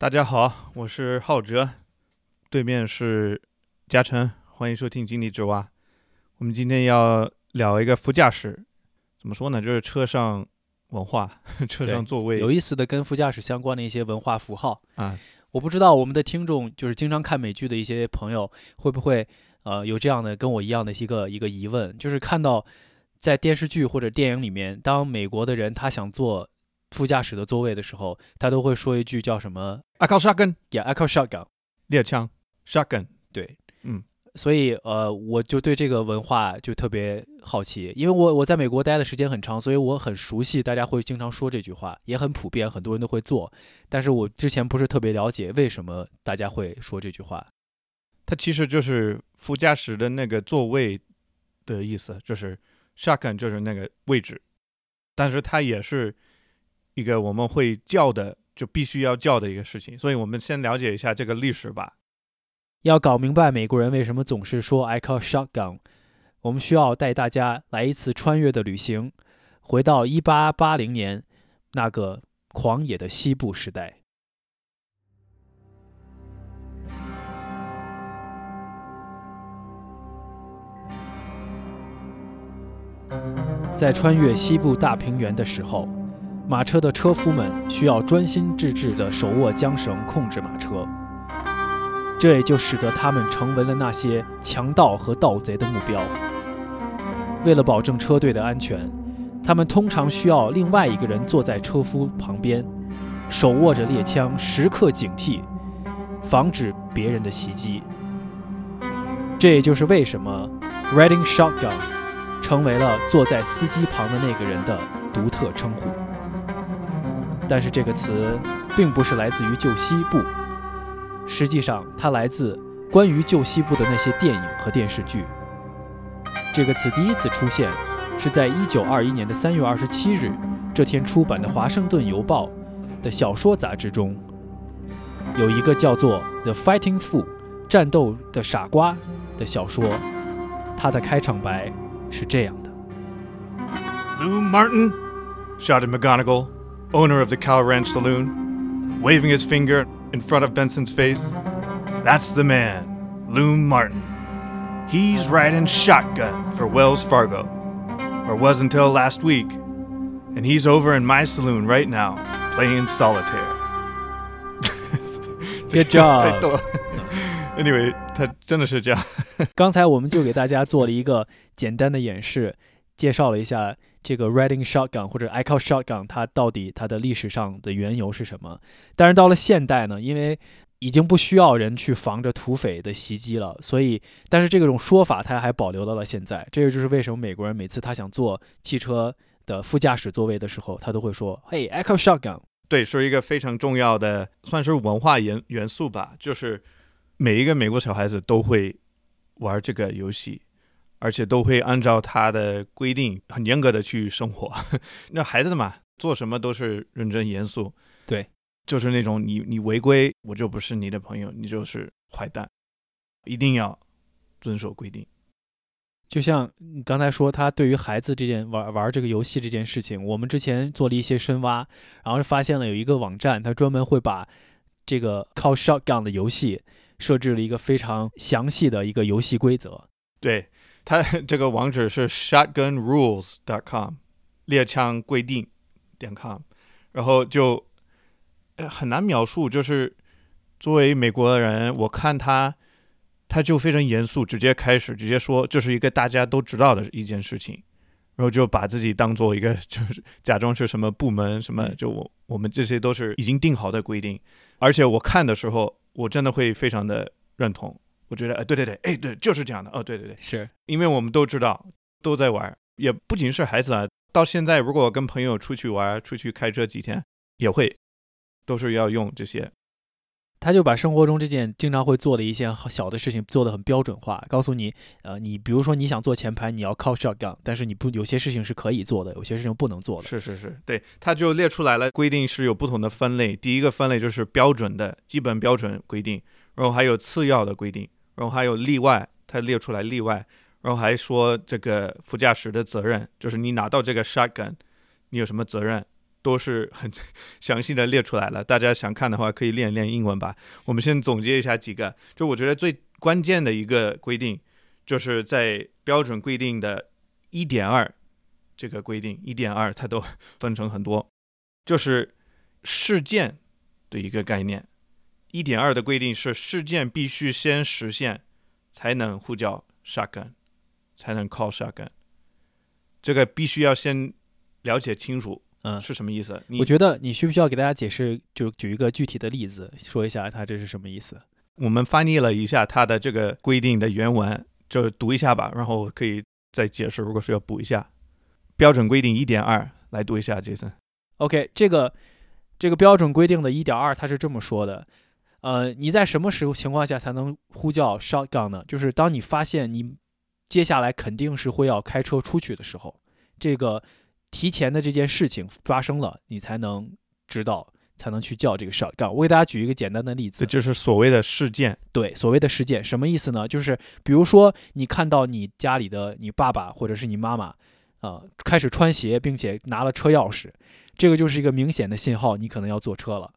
大家好，我是浩哲，对面是嘉诚，欢迎收听井底之蛙。我们今天要聊一个副驾驶，怎么说呢？就是车上文化，车上座位有意思的跟副驾驶相关的一些文化符号啊。我不知道我们的听众，就是经常看美剧的一些朋友，会不会呃有这样的跟我一样的一个一个疑问，就是看到在电视剧或者电影里面，当美国的人他想坐副驾驶的座位的时候，他都会说一句叫什么？I call shotgun，Yeah，I call shotgun，猎枪，shotgun，对，嗯。所以，呃，我就对这个文化就特别好奇，因为我我在美国待的时间很长，所以我很熟悉，大家会经常说这句话，也很普遍，很多人都会做。但是我之前不是特别了解为什么大家会说这句话。它其实就是副驾驶的那个座位的意思，就是 shotgun 就是那个位置，但是它也是一个我们会叫的，就必须要叫的一个事情。所以我们先了解一下这个历史吧。要搞明白美国人为什么总是说 "I call shotgun"，我们需要带大家来一次穿越的旅行，回到1880年那个狂野的西部时代。在穿越西部大平原的时候，马车的车夫们需要专心致志地手握缰绳，控制马车。这也就使得他们成为了那些强盗和盗贼的目标。为了保证车队的安全，他们通常需要另外一个人坐在车夫旁边，手握着猎枪，时刻警惕，防止别人的袭击。这也就是为什么 “riding shotgun” 成为了坐在司机旁的那个人的独特称呼。但是这个词并不是来自于旧西部。实际上，它来自关于旧西部的那些电影和电视剧。这个词第一次出现是在1921年的3月27日这天出版的《华盛顿邮报》的小说杂志中，有一个叫做《The Fighting Fool》战斗的傻瓜的小说，它的开场白是这样的。：Lou Martin? Shouted McGonagall, owner of the Cow Ranch Saloon, waving his finger. in front of Benson's face. That's the man, Loon Martin. He's riding shotgun for Wells Fargo, or was until last week, and he's over in my saloon right now playing solitaire. Good job. Anyway，他真的是这样。刚才我们就给大家做了一个简单的演示，介绍了一下 这个 riding shotgun 或者 echo shotgun，它到底它的历史上的缘由是什么？但是到了现代呢，因为已经不需要人去防着土匪的袭击了，所以但是这种说法它还保留到了现在。这个就是为什么美国人每次他想坐汽车的副驾驶座位的时候，他都会说：“嘿，echo shotgun。”对，是一个非常重要的，算是文化元元素吧。就是每一个美国小孩子都会玩这个游戏。而且都会按照他的规定很严格的去生活。那孩子嘛，做什么都是认真严肃。对，就是那种你你违规，我就不是你的朋友，你就是坏蛋，一定要遵守规定。就像你刚才说，他对于孩子这件玩玩这个游戏这件事情，我们之前做了一些深挖，然后发现了有一个网站，他专门会把这个靠 shotgun 的游戏设置了一个非常详细的一个游戏规则。对。它这个网址是 shotgunrules.com，猎枪规定点 com，然后就很难描述。就是作为美国人，我看他，他就非常严肃，直接开始，直接说这是一个大家都知道的一件事情，然后就把自己当做一个，就是假装是什么部门什么，就我我们这些都是已经定好的规定。而且我看的时候，我真的会非常的认同。我觉得，哎，对对对，哎，对，就是这样的，哦，对对对，是因为我们都知道，都在玩，也不仅是孩子啊，到现在，如果跟朋友出去玩，出去开车几天，也会，都是要用这些。他就把生活中这件经常会做的一些小的事情做的很标准化，告诉你，呃，你比如说你想做前排，你要靠 shotgun，但是你不有些事情是可以做的，有些事情不能做的。是是是，对，他就列出来了，规定是有不同的分类，第一个分类就是标准的基本标准规定，然后还有次要的规定。然后还有例外，他列出来例外，然后还说这个副驾驶的责任，就是你拿到这个 shotgun，你有什么责任？都是很 详细的列出来了。大家想看的话，可以练一练英文吧。我们先总结一下几个，就我觉得最关键的一个规定，就是在标准规定的一点二这个规定，一点二它都分成很多，就是事件的一个概念。一点二的规定是事件必须先实现，才能呼叫 shotgun，才能 call shotgun。这个必须要先了解清楚，嗯，是什么意思？你我觉得你需不需要给大家解释？就举一个具体的例子，说一下它这是什么意思？我们翻译了一下它的这个规定的原文，就读一下吧，然后可以再解释。如果是要补一下，标准规定一点二，来读一下，Jason。OK，这个这个标准规定的一点二，它是这么说的，呃，你在什么时候情况下才能呼叫 shotgun 呢？就是当你发现你接下来肯定是会要开车出去的时候，这个提前的这件事情发生了，你才能知道，才能去叫这个 shotgun。我给大家举一个简单的例子这，就是所谓的事件。对，所谓的事件什么意思呢？就是比如说你看到你家里的你爸爸或者是你妈妈，啊、开始穿鞋，并且拿了车钥匙，这个就是一个明显的信号，你可能要坐车了。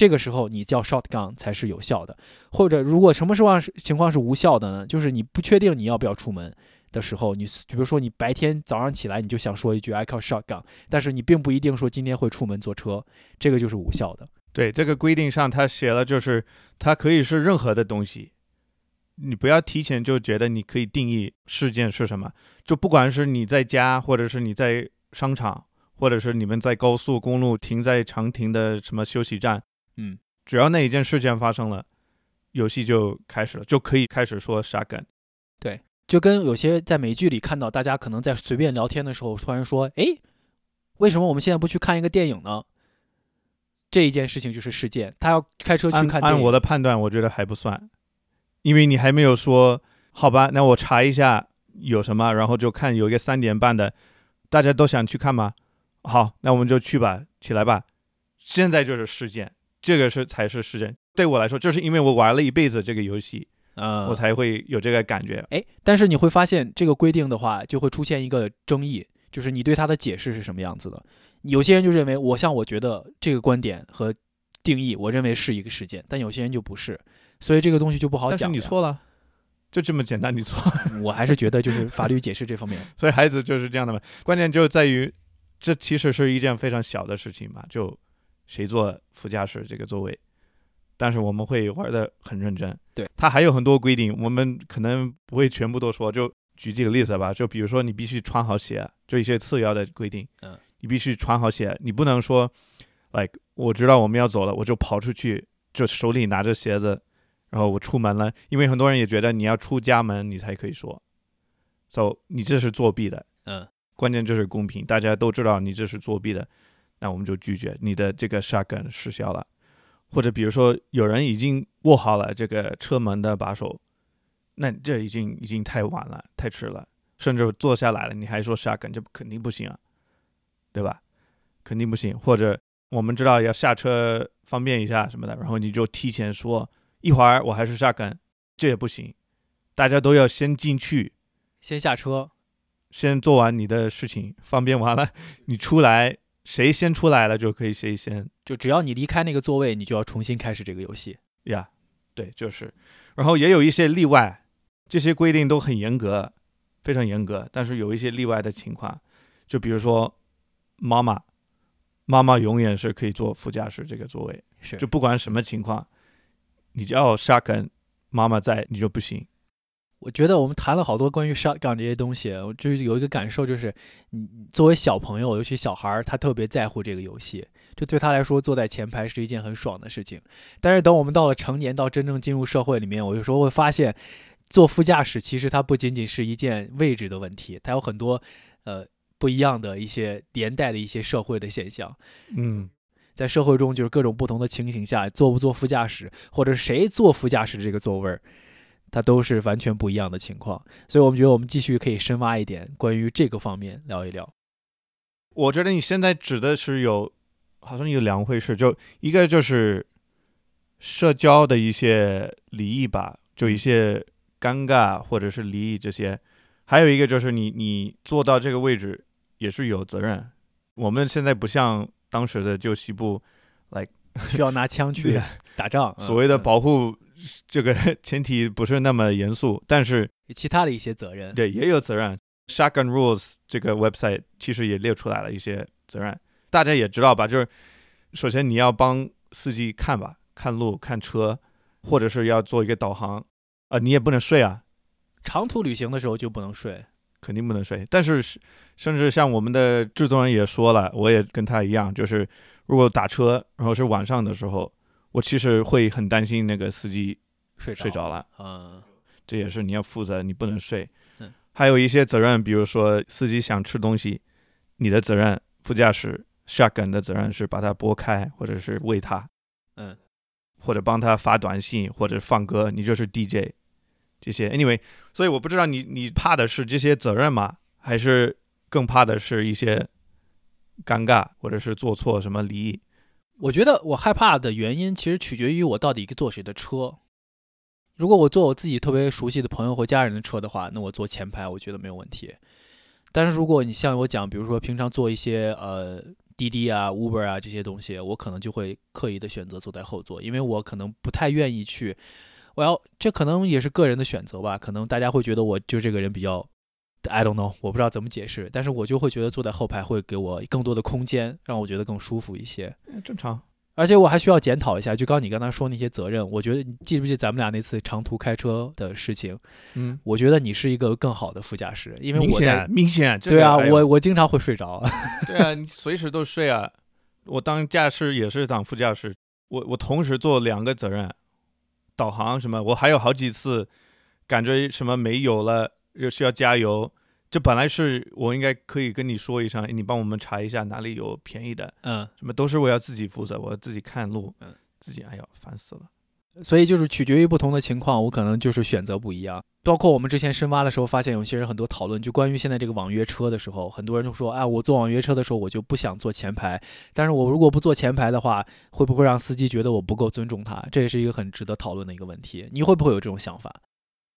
这个时候你叫 shotgun 才是有效的，或者如果什么情况是情况是无效的呢？就是你不确定你要不要出门的时候，你比如说你白天早上起来你就想说一句 I call shotgun，但是你并不一定说今天会出门坐车，这个就是无效的。对这个规定上，它写了，就是它可以是任何的东西，你不要提前就觉得你可以定义事件是什么，就不管是你在家，或者是你在商场，或者是你们在高速公路停在长停的什么休息站，嗯，只要那一件事件发生了，游戏就开始了，就可以开始说 shotgun。就跟有些在美剧里看到大家可能在随便聊天的时候，突然说：“哎，为什么我们现在不去看一个电影呢？”这一件事情就是事件，他要开车去看电影。按我的判断，我觉得还不算，因为你还没有说好吧，那我查一下有什么，然后就看有一个三点半的，大家都想去看吗？好，那我们就去吧，起来吧。现在就是事件，这个是才是事件。对我来说，就是因为我玩了一辈子这个游戏，嗯，我才会有这个感觉。哎，但是你会发现这个规定的话，就会出现一个争议，就是你对它的解释是什么样子的。有些人就认为，我像我觉得这个观点和定义，我认为是一个事件，但有些人就不是，所以这个东西就不好但是讲。你错了，就这么简单，你错。我还是觉得就是法律解释这方面，所以孩子就是这样的嘛。关键就在于，这其实是一件非常小的事情嘛，就谁坐副驾驶这个座位，但是我们会玩的很认真。对，它还有很多规定，我们可能不会全部都说，就举几个例子吧。就比如说，你必须穿好鞋，就一些次要的规定。嗯，你必须穿好鞋，你不能说，like 我知道我们要走了，我就跑出去，就手里拿着鞋子，然后我出门了。因为很多人也觉得你要出家门你才可以说，so 你这是作弊的。嗯，关键就是公平，大家都知道你这是作弊的，那我们就拒绝你的这个 shotgun 失效了。或者比如说有人已经握好了这个车门的把手，那这已经已经太晚了，太迟了，甚至坐下来了，你还说 shotgun，这肯定不行啊，对吧？肯定不行。或者我们知道要下车方便一下什么的，然后你就提前说一会儿我还是 shotgun，这也不行。大家都要先进去，先下车，先做完你的事情，方便完了，你出来，谁先出来了就可以谁先就只要你离开那个座位，你就要重新开始这个游戏。呀对，就是，然后也有一些例外，这些规定都很严格，非常严格，但是有一些例外的情况，就比如说妈妈，妈妈永远是可以坐副驾驶这个座位，是就不管什么情况，你只要 shotgun 妈妈在，你就不行。我觉得我们谈了好多关于 shotgun 这些东西，我就是有一个感受，就是你作为小朋友，尤其小孩儿，他特别在乎这个游戏，就对他来说，坐在前排是一件很爽的事情。但是等我们到了成年，到真正进入社会里面，我有时候会发现，坐副驾驶其实它不仅仅是一件位置的问题，它有很多呃不一样的一些连带的一些社会的现象。嗯，在社会中，就是各种不同的情形下，坐不坐副驾驶，或者谁坐副驾驶这个座位儿，它都是完全不一样的情况。所以，我们觉得我们继续可以深挖一点关于这个方面聊一聊。我觉得你现在指的是有，好像有两回事，就一个就是社交的一些离异吧，就一些尴尬或者是离异这些，还有一个就是你你做到这个位置也是有责任。我们现在不像当时的旧西部需要拿枪去打仗，嗯所谓的嗯保护这个 前提不是那么严肃，但是其他的一些责任。对也有责任。Shotgun Rules 这个 website 其实也列出来了一些责任，大家也知道吧？就是首先你要帮司机看吧，看路、看车，或者是要做一个导航，啊、你也不能睡啊，长途旅行的时候就不能睡。肯定不能睡。但是是甚至像我们的制作人也说了，我也跟他一样，就是如果打车，然后是晚上的时候，我其实会很担心那个司机睡着睡着了。嗯，这也是你要负责，你不能睡。嗯，还有一些责任，比如说司机想吃东西，你的责任，副驾驶 shotgun 的责任是把它拨开，或者是喂它，嗯，或者帮他发短信，或者放歌，你就是 DJ 这些。Anyway，所以我不知道你你怕的是这些责任吗？还是更怕的是一些尴尬，或者是做错什么礼仪？我觉得我害怕的原因其实取决于我到底坐谁的车。如果我坐我自己特别熟悉的朋友或家人的车的话，那我坐前排我觉得没有问题。但是如果你像我讲，比如说平常坐一些呃滴滴啊、Uber 啊这些东西，我可能就会刻意的选择坐在后座，因为我可能不太愿意去。我要这可能也是个人的选择吧，可能大家会觉得我就这个人比较，I don't know，我不知道怎么解释，但是我就会觉得坐在后排会给我更多的空间，让我觉得更舒服一些。哎正常。而且我还需要检讨一下，就刚你刚才说那些责任，我觉得你记不记得咱们俩那次长途开车的事情？嗯，我觉得你是一个更好的副驾驶，因为明我在显明显。对啊，我我经常会睡着。对啊，你随时都睡啊。我当驾驶也是当副驾驶，我我同时做两个责任，导航什么，我还有好几次感觉什么没油了，又需要加油。这本来是我应该可以跟你说一声，哎你帮我们查一下哪里有便宜的，嗯，什么都是我要自己负责，我要自己看路，嗯自己哎呀烦死了。所以就是取决于不同的情况，我可能就是选择不一样。包括我们之前深挖的时候，发现有些人很多讨论，就关于现在这个网约车的时候，很多人就说，哎，我坐网约车的时候我就不想坐前排，但是我如果不坐前排的话，会不会让司机觉得我不够尊重他？这也是一个很值得讨论的一个问题。你会不会有这种想法？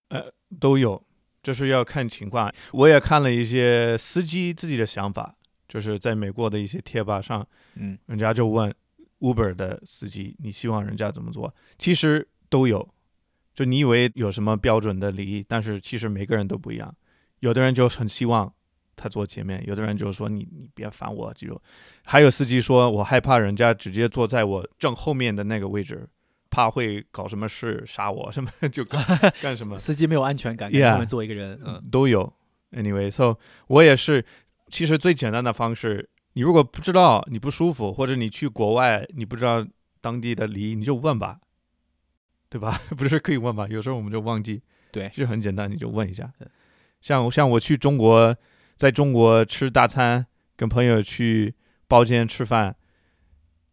呃都有，就是要看情况。我也看了一些司机自己的想法，就是在美国的一些贴吧上，嗯人家就问 Uber 的司机，你希望人家怎么做？其实都有，就你以为有什么标准的礼仪，但是其实每个人都不一样。有的人就很希望他坐前面，有的人就说你你别烦我，这种。还有司机说我害怕人家直接坐在我正后面的那个位置，怕会搞什么事杀我什么，就干 干什么。司机没有安全感，感 Yeah 觉后面坐一个人，嗯，都有。Anyway，so 我也是，其实最简单的方式，你如果不知道你不舒服，或者你去国外你不知道当地的礼仪，你就问吧，对吧？不是可以问吧？有时候我们就忘记，对其实很简单，你就问一下对。像像我去中国，在中国吃大餐，跟朋友去包间吃饭，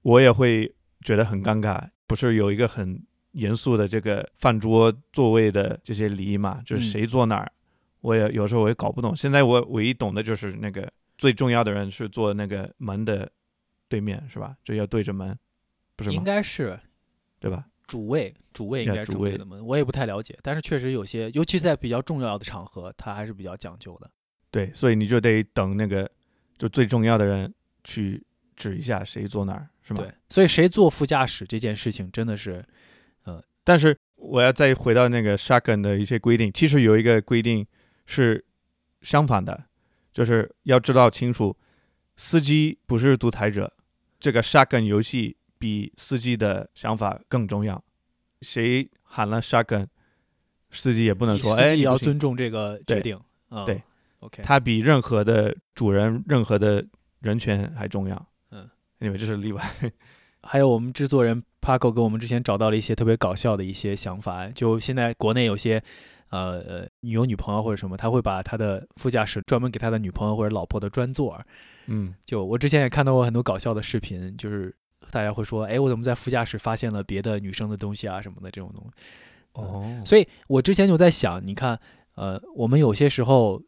我也会觉得很尴尬。不是有一个很严肃的这个饭桌座位的这些礼仪嘛？就是嗯谁坐哪儿，我也有时候我也搞不懂。现在我唯一懂的就是那个最重要的人是坐那个门的对面，是吧？就要对着门，不是应？该是对吧？主位，主位应该是主位的门，我也不太了解，但是确实有些，尤其在比较重要的场合，他还是比较讲究的。对，所以你就得等那个就最重要的人去指一下谁坐哪儿，是吗？对，所以谁坐副驾驶这件事情真的是，呃但是我要再回到那个 shotgun 的一些规定，其实有一个规定是相反的，就是要知道清楚，司机不是独裁者，这个 shotgun 游戏比司机的想法更重要。谁喊了 shotgun，司机也不能说，哎，也要尊重这个决对定。嗯对，OK，他比任何的主人、任何的人权还重要。嗯因为这是例外。还有我们制作人 Paco 给我们之前找到了一些特别搞笑的一些想法，就现在国内有些。呃呃，有女朋友或者什么，他会把他的副驾驶专门给他的女朋友或者老婆的专座儿，嗯，就我之前也看到过很多搞笑的视频，就是大家会说，哎，我怎么在副驾驶发现了别的女生的东西啊什么的这种东西。哦，所以我之前就在想，你看，呃，我们有些时候，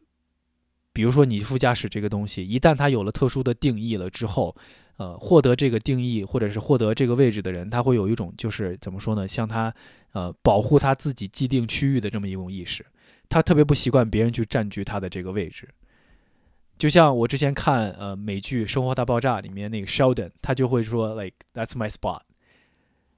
比如说你副驾驶这个东西，一旦它有了特殊的定义了之后，呃，获得这个定义或者是获得这个位置的人，他会有一种就是怎么说呢，像他呃保护他自己既定区域的这么一种意识，他特别不习惯别人去占据他的这个位置。就像我之前看呃美剧《生活大爆炸》里面那个 Sheldon，他就会说 like that's my spot，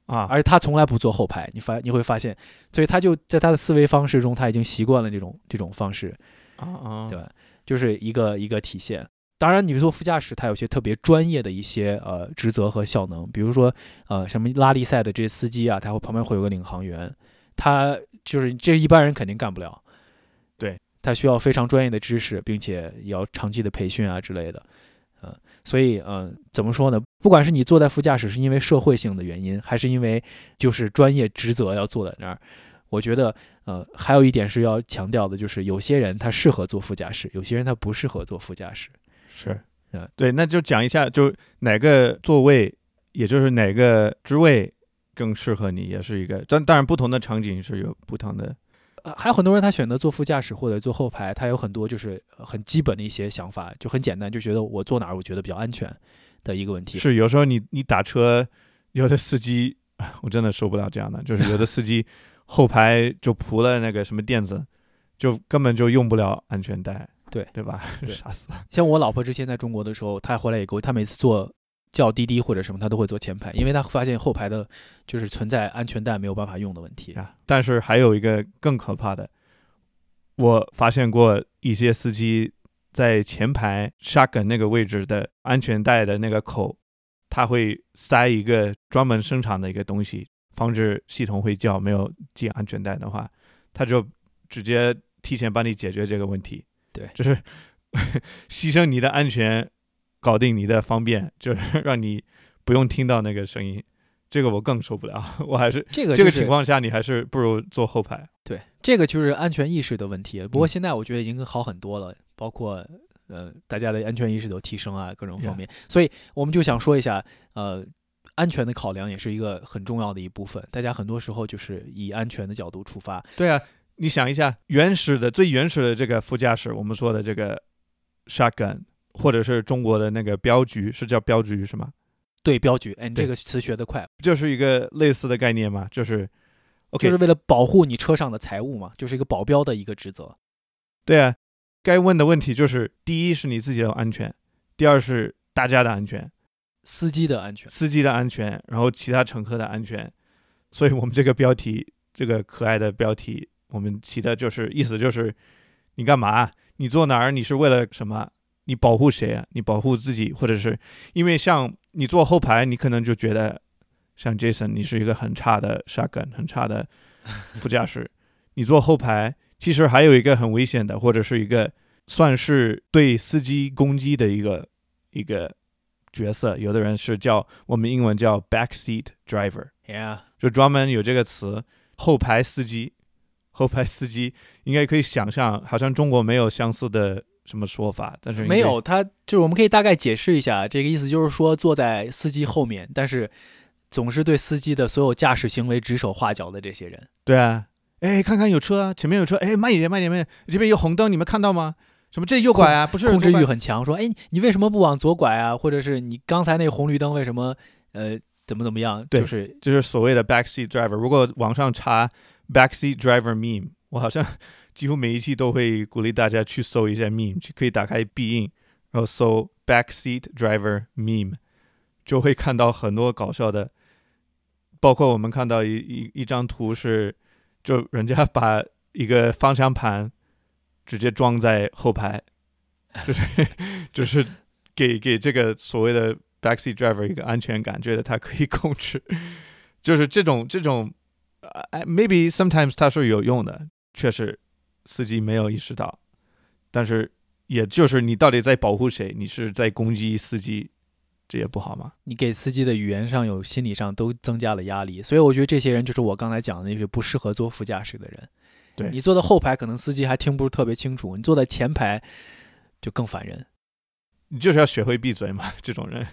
啊，而他从来不坐后排，你发你会发现，所以他就在他的思维方式中，他已经习惯了这种这种方式，啊啊，对吧？就是一个一个体现。当然，你坐副驾驶，它有些特别专业的一些呃职责和效能，比如说呃什么拉力赛的这些司机啊，他会旁边会有个领航员，他就是这一般人肯定干不了，对他需要非常专业的知识，并且也要长期的培训啊之类的，呃，所以嗯、呃怎么说呢？不管是你坐在副驾驶是因为社会性的原因，还是因为就是专业职责要坐在那儿，我觉得呃还有一点是要强调的，就是有些人他适合坐副驾驶，有些人他不适合坐副驾驶。是嗯，对，那就讲一下，就哪个座位，也就是哪个职位更适合你，也是一个。但当然，不同的场景是有不同的。呃，还有很多人他选择坐副驾驶或者坐后排，他有很多就是呃很基本的一些想法，就很简单，就觉得我坐哪儿我觉得比较安全的一个问题。是有时候你你打车，有的司机 我真的受不了这样的，就是有的司机后排就铺了那个什么垫子，就根本就用不了安全带，对对吧？对傻死了。像我老婆之前在中国的时候，她回来也给我，她每次坐叫滴滴或者什么，她都会坐前排，因为她发现后排的就是存在安全带没有办法用的问题。啊，但是还有一个更可怕的，我发现过一些司机在前排 shotgun 那个位置的安全带的那个口，他会塞一个专门生产的一个东西，防止系统会叫没有系安全带的话，他就直接提前帮你解决这个问题。对就是 牺牲你的安全，搞定你的方便，就是 让你不用听到那个声音。这个我更受不了，我还是这个、这个情，况下，你还是不如坐后排。对，这个就是安全意识的问题。不过嗯现在我觉得已经好很多了，包括呃大家的安全意识都提升啊，各种方面。所以我们就想说一下，呃，安全的考量也是一个很重要的一部分。大家很多时候就是以安全的角度出发，对啊，你想一下，原始的最原始的这个副驾驶，我们说的这个 shotgun，或者是中国的那个镖局，是叫镖局是吗？对镖局，哎，你这个词学得快，就是一个类似的概念嘛，就是，OK，就是为了保护你车上的财物嘛，就是一个保镖的一个职责。对啊，该问的问题就是：第一是你自己的安全，第二是大家的安全，司机的安全，司机的安全，然后其他乘客的安全。所以我们这个标题，这个可爱的标题，我们起的就是意思就是，你干嘛？你坐哪儿？你是为了什么？你保护谁啊？你保护自己，或者是因为像你坐后排，你可能就觉得像 Jason，你是一个很差的 shotgun，很差的 副驾驶。你坐后排，其实还有一个很危险的，或者是一个算是对司机攻击的一个一个角色。有的人是叫我们英文叫 backseat driver，，Yeah，就专门有这个词，后排司机。后排司机应该可以想象，好像中国没有相似的什么说法，但是没有，他就是我们可以大概解释一下，这个意思就是说坐在司机后面，但是总是对司机的所有驾驶行为指手画脚的这些人。对啊，哎，看看有车啊，前面有车，哎，慢一点，慢一点，慢一点，这边有红灯，你们看到吗？什么这右拐啊？不是控制欲很强，说，哎，你为什么不往左拐啊？或者是你刚才那红绿灯为什么呃怎么怎么样？对就是就是所谓的 backseat driver。如果网上查 backseat driver meme，我好像 几乎每一期都会鼓励大家去搜一下 meme，就可以打开必应，然后搜 backseat driver meme，就会看到很多搞笑的，包括我们看到一一一张图是，就人家把一个方向盘直接装在后排，就是 就是给给这个所谓的 backseat driver 一个安全感，觉得他可以控制，就是这种这种，，maybe sometimes 它是有用的，确实司机没有意识到，但是也就是你到底在保护谁？你是在攻击司机，这也不好吗？你给司机的语言上有心理上都增加了压力，所以我觉得这些人就是我刚才讲的那些不适合坐副驾驶的人。对你坐在后排，可能司机还听不是特别清楚；你坐在前排，就更烦人。你就是要学会闭嘴嘛，这种人，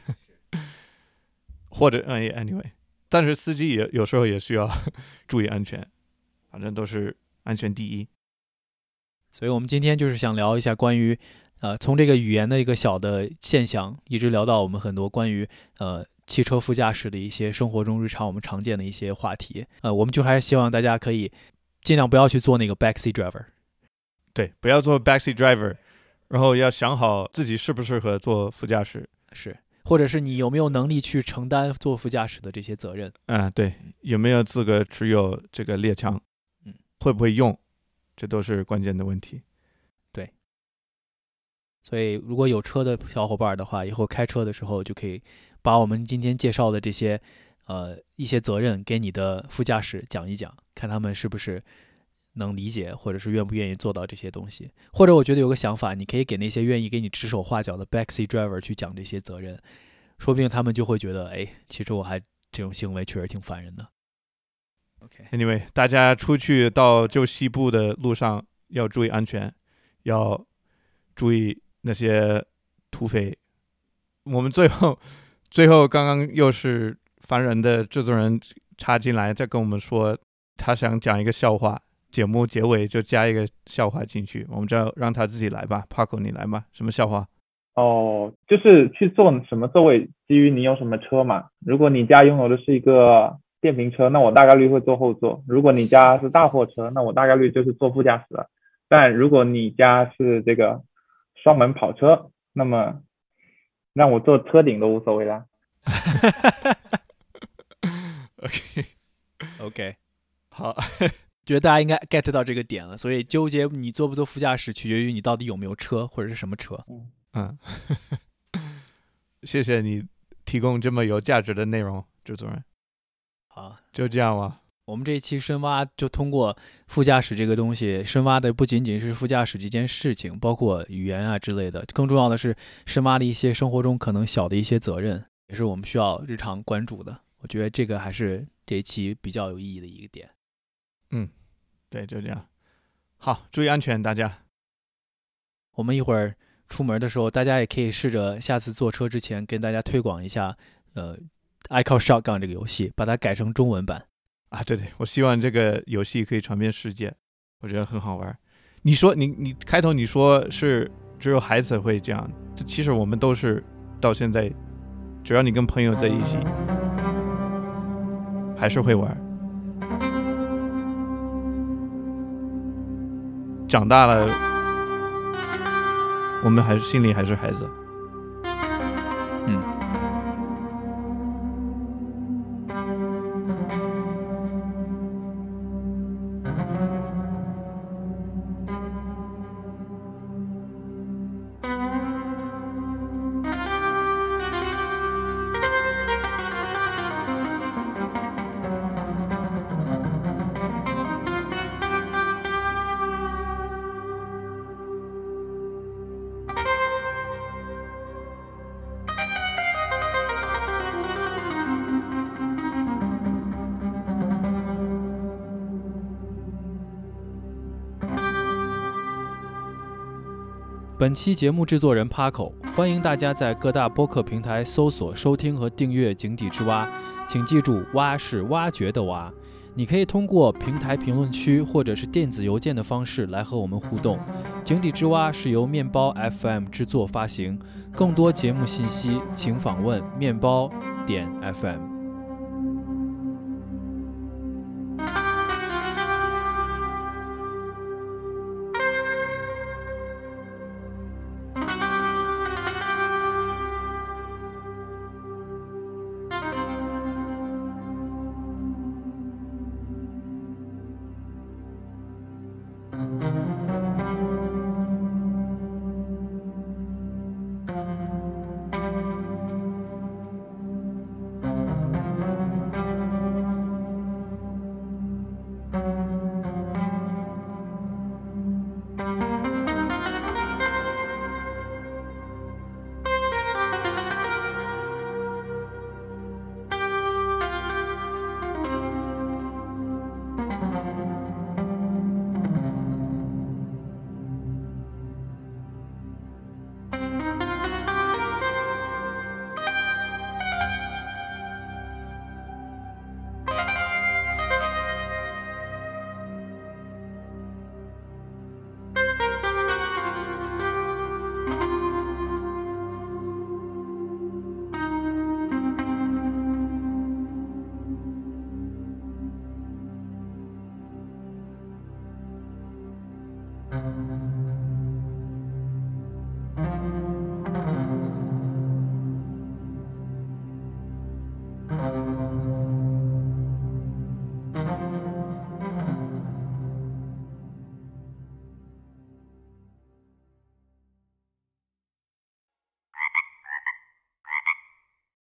或者哎，anyway，但是司机也有时候也需要 注意安全，反正都是安全第一。所以我们今天就是想聊一下关于，呃，从这个语言的一个小的现象，一直聊到我们很多关于呃汽车副驾驶的一些生活中日常我们常见的一些话题。呃，我们就还是希望大家可以尽量不要去做那个 backseat driver。对，不要做 backseat driver，然后要想好自己适不适合做副驾驶。是，或者是你有没有能力去承担坐副驾驶的这些责任？嗯，对，有没有资格持有这个猎枪？嗯，会不会用？这都是关键的问题。对所以，如果有车的小伙伴的话，以后开车的时候就可以把我们今天介绍的这些，呃，一些责任给你的副驾驶讲一讲，看他们是不是能理解，或者是愿不愿意做到这些东西。或者，我觉得有个想法，你可以给那些愿意给你指手画脚的 backseat driver 去讲这些责任，说不定他们就会觉得，哎，其实我还这种行为确实挺烦人的。OK，Anyway，大家出去到旧西部的路上要注意安全，要注意。那些土匪，我们最后最后刚刚又是烦人的制作人插进来，再跟我们说他想讲一个笑话，节目结尾就加一个笑话进去，我们就让他自己来吧。帕克，你来吧，什么笑话？哦，就是去坐什么座位，基于你有什么车嘛。如果你家拥有的是一个电瓶车，那我大概率会坐后座；如果你家是大货车，那我大概率就是坐副驾驶了。但如果你家是这个。双门跑车，那么让我坐车顶都无所谓啦。OK，OK，好，觉得大家应该 get 到这个点了。所以纠结你坐不坐副驾驶，取决于你到底有没有车或者是什么车。嗯，谢谢你提供这么有价值的内容，制作人。好，就这样吧。我们这一期深挖，就通过副驾驶这个东西，深挖的不仅仅是副驾驶这件事情，包括语言啊之类的，更重要的是深挖了一些生活中可能小的一些责任，也是我们需要日常关注的。我觉得这个还是这一期比较有意义的一个点。嗯，对，就这样。好，注意安全，大家。我们一会儿出门的时候，大家也可以试着下次坐车之前跟大家推广一下，呃，I Call Shotgun 这个游戏，把它改成中文版。啊，对对，我希望这个游戏可以传遍世界，我觉得很好玩。你说你你开头你说是只有孩子会这样，其实我们都是到现在，只要你跟朋友在一起，还是会玩。长大了，我们还是心里还是孩子。本期节目制作人 Paco，欢迎大家在各大播客平台搜索、收听和订阅《井底之蛙》，请记住“蛙”是挖掘的“蛙”。你可以通过平台评论区或者是电子邮件的方式来和我们互动。《井底之蛙》是由面包 FM 制作发行，更多节目信息请访问面包点 FM。